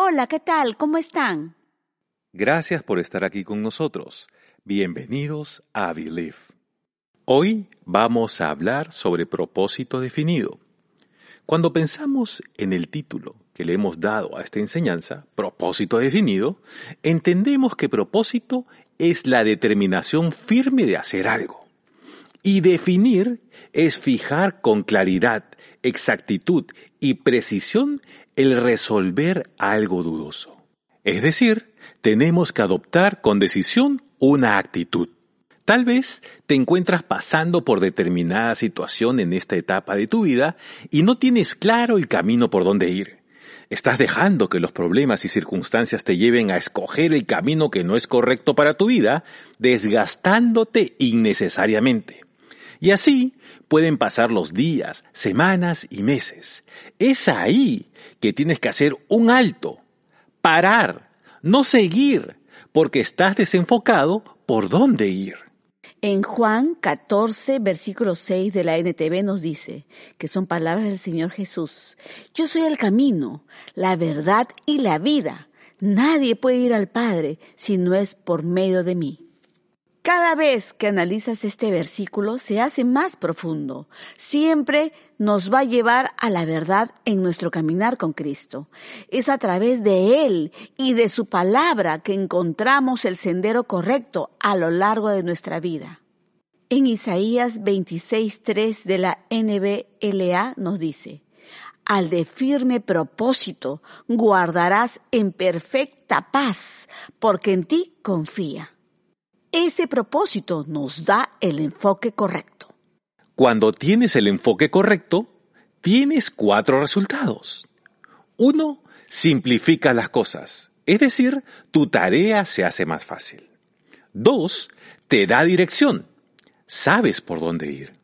Hola, ¿qué tal? ¿Cómo están? Gracias por estar aquí con nosotros. Bienvenidos a Believe. Hoy vamos a hablar sobre propósito definido. Cuando pensamos en el título que le hemos dado a esta enseñanza, propósito definido, entendemos que propósito es la determinación firme de hacer algo. Y definir es fijar con claridad, exactitud y precisión el resolver algo dudoso. Es decir, tenemos que adoptar con decisión una actitud. Tal vez te encuentras pasando por determinada situación en esta etapa de tu vida y no tienes claro el camino por donde ir. Estás dejando que los problemas y circunstancias te lleven a escoger el camino que no es correcto para tu vida, desgastándote innecesariamente. Y así pueden pasar los días, semanas y meses. Es ahí que tienes que hacer un alto, parar, no seguir, porque estás desenfocado por dónde ir. En Juan 14, versículo 6 de la NTV nos dice, que son palabras del Señor Jesús, yo soy el camino, la verdad y la vida. Nadie puede ir al Padre si no es por medio de mí. Cada vez que analizas este versículo se hace más profundo. Siempre nos va a llevar a la verdad en nuestro caminar con Cristo. Es a través de Él y de su palabra que encontramos el sendero correcto a lo largo de nuestra vida. En Isaías 26.3 de la NBLA nos dice, al de firme propósito guardarás en perfecta paz, porque en ti confía. Ese propósito nos da el enfoque correcto. Cuando tienes el enfoque correcto, tienes cuatro resultados. Uno, simplifica las cosas, es decir, tu tarea se hace más fácil. Dos, te da dirección, sabes por dónde ir.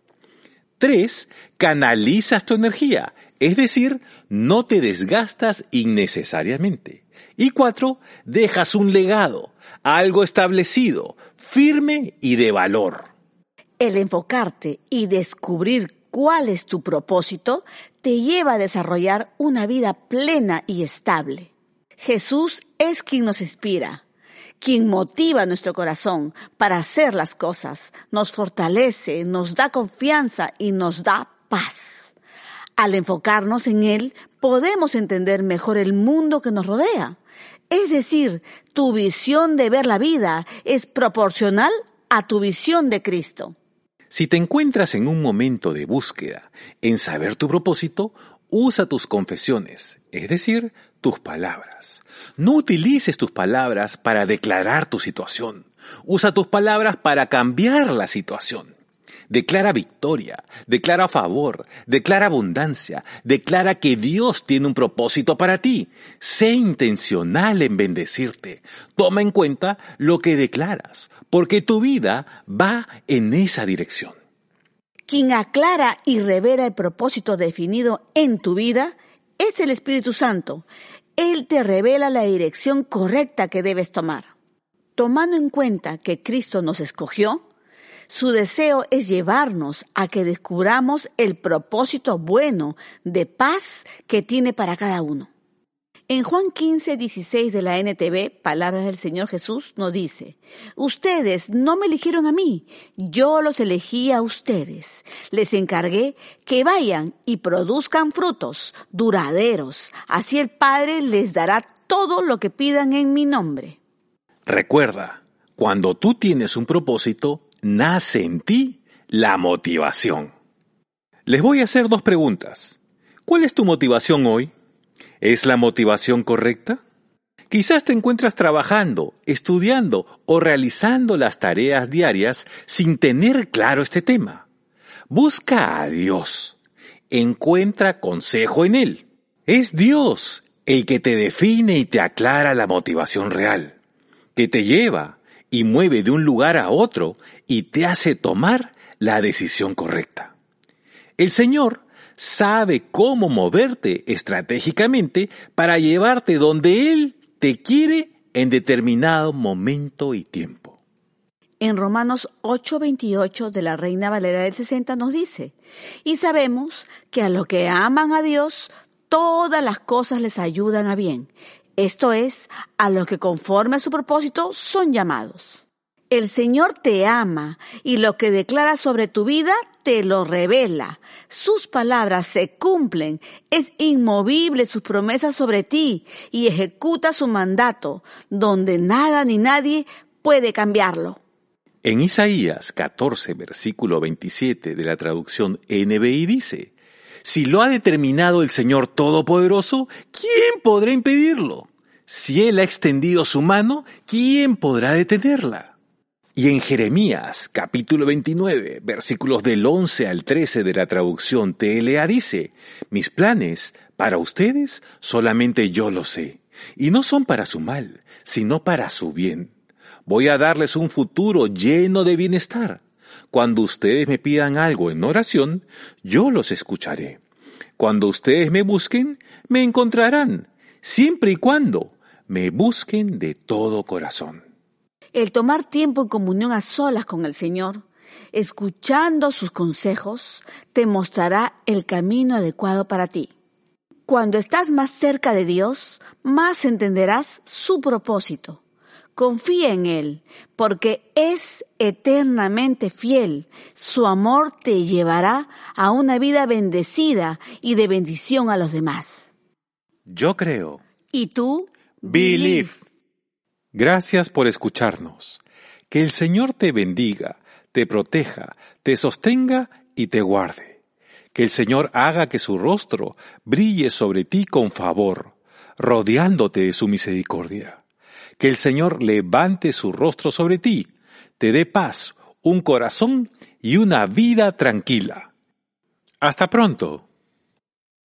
Tres, canalizas tu energía, es decir, no te desgastas innecesariamente. Y cuatro, dejas un legado, algo establecido, firme y de valor. El enfocarte y descubrir cuál es tu propósito te lleva a desarrollar una vida plena y estable. Jesús es quien nos inspira, quien motiva nuestro corazón para hacer las cosas, nos fortalece, nos da confianza y nos da paz. Al enfocarnos en Él, podemos entender mejor el mundo que nos rodea es decir, tu visión de ver la vida es proporcional a tu visión de Cristo. Si te encuentras en un momento de búsqueda en saber tu propósito, usa tus confesiones, es decir, tus palabras. No utilices tus palabras para declarar tu situación. Usa tus palabras para cambiar la situación. Declara victoria, declara favor, declara abundancia, declara que Dios tiene un propósito para ti. Sé intencional en bendecirte. Toma en cuenta lo que declaras, porque tu vida va en esa dirección. Quien aclara y revela el propósito definido en tu vida es el Espíritu Santo. Él te revela la dirección correcta que debes tomar. Tomando en cuenta que Cristo nos escogió, su deseo es llevarnos a que descubramos el propósito bueno de paz que tiene para cada uno. En Juan 15, 16 de la NTV, Palabras del Señor Jesús, nos dice, Ustedes no me eligieron a mí, yo los elegí a ustedes. Les encargué que vayan y produzcan frutos duraderos, así el Padre les dará todo lo que pidan en mi nombre. Recuerda, cuando tú tienes un propósito, nace en ti la motivación. Les voy a hacer dos preguntas. ¿Cuál es tu motivación hoy? ¿Es la motivación correcta? Quizás te encuentras trabajando, estudiando o realizando las tareas diarias sin tener claro este tema. Busca a Dios. Encuentra consejo en Él. Es Dios el que te define y te aclara la motivación real, que te lleva y mueve de un lugar a otro y te hace tomar la decisión correcta. El Señor sabe cómo moverte estratégicamente para llevarte donde Él te quiere en determinado momento y tiempo. En Romanos 8:28 de la Reina Valera del 60 nos dice, y sabemos que a los que aman a Dios, todas las cosas les ayudan a bien. Esto es, a los que conforme a su propósito son llamados. El Señor te ama y lo que declara sobre tu vida te lo revela. Sus palabras se cumplen, es inmovible sus promesas sobre ti y ejecuta su mandato, donde nada ni nadie puede cambiarlo. En Isaías 14, versículo 27 de la traducción NBI dice, Si lo ha determinado el Señor Todopoderoso, ¿quién podrá impedirlo? Si Él ha extendido su mano, ¿quién podrá detenerla? Y en Jeremías capítulo 29, versículos del 11 al 13 de la traducción TLA dice, Mis planes para ustedes solamente yo lo sé, y no son para su mal, sino para su bien Voy a darles un futuro lleno de bienestar. Cuando ustedes me pidan algo en oración, yo los escucharé. Cuando ustedes me busquen, me encontrarán, siempre y cuando me busquen de todo corazón. El tomar tiempo en comunión a solas con el Señor, escuchando sus consejos, te mostrará el camino adecuado para ti. Cuando estás más cerca de Dios, más entenderás su propósito Confía en Él, porque es eternamente fiel. Su amor te llevará a una vida bendecida y de bendición a los demás. Yo creo. ¿Y tú? Believe. Gracias por escucharnos. Que el Señor te bendiga, te proteja, te sostenga y te guarde. Que el Señor haga que su rostro brille sobre ti con favor, rodeándote de su misericordia que el Señor levante su rostro sobre ti, te dé paz, un corazón y una vida tranquila. Hasta pronto.